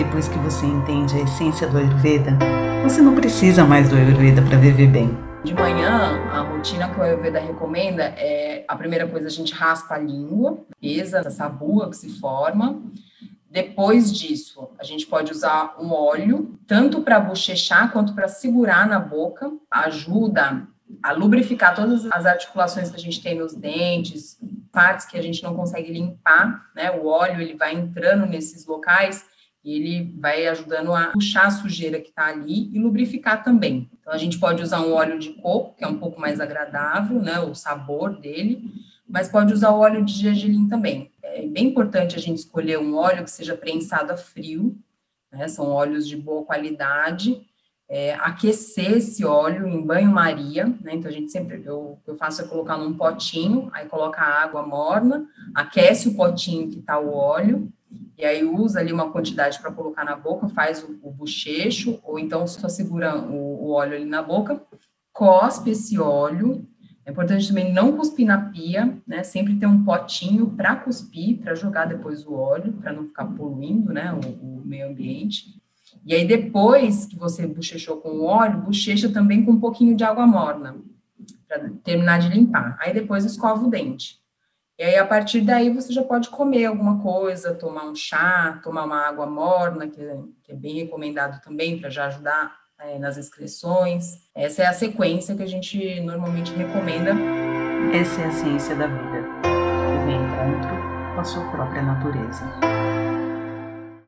Depois que você entende a essência do Ayurveda, você não precisa mais do Ayurveda para viver bem. De manhã, a rotina que o Ayurveda recomenda é a primeira coisa a gente raspa a língua, pesa essa bua que se forma. Depois disso, a gente pode usar um óleo, tanto para bochechar quanto para segurar na boca, ajuda a lubrificar todas as articulações que a gente tem nos dentes, partes que a gente não consegue limpar, né? O óleo ele vai entrando nesses locais e ele vai ajudando a puxar a sujeira que está ali e lubrificar também. Então a gente pode usar um óleo de coco, que é um pouco mais agradável, né? O sabor dele, mas pode usar o óleo de gergelim também. É bem importante a gente escolher um óleo que seja prensado a frio, né? São óleos de boa qualidade é, aquecer esse óleo em banho-maria, né? Então a gente sempre, eu, eu faço é colocar num potinho, aí coloca a água morna, aquece o potinho que tá o óleo, e aí usa ali uma quantidade para colocar na boca, faz o, o bochecho, ou então só segura o, o óleo ali na boca, cospe esse óleo. É importante também não cuspir na pia, né? Sempre ter um potinho para cuspir, para jogar depois o óleo, para não ficar poluindo, né? O, o meio ambiente. E aí, depois que você bochechou com o óleo, bochecha também com um pouquinho de água morna, para terminar de limpar. Aí, depois, escova o dente. E aí, a partir daí, você já pode comer alguma coisa, tomar um chá, tomar uma água morna, que é, que é bem recomendado também, para já ajudar é, nas excreções. Essa é a sequência que a gente normalmente recomenda. Essa é a ciência da vida, o reencontro com a sua própria natureza.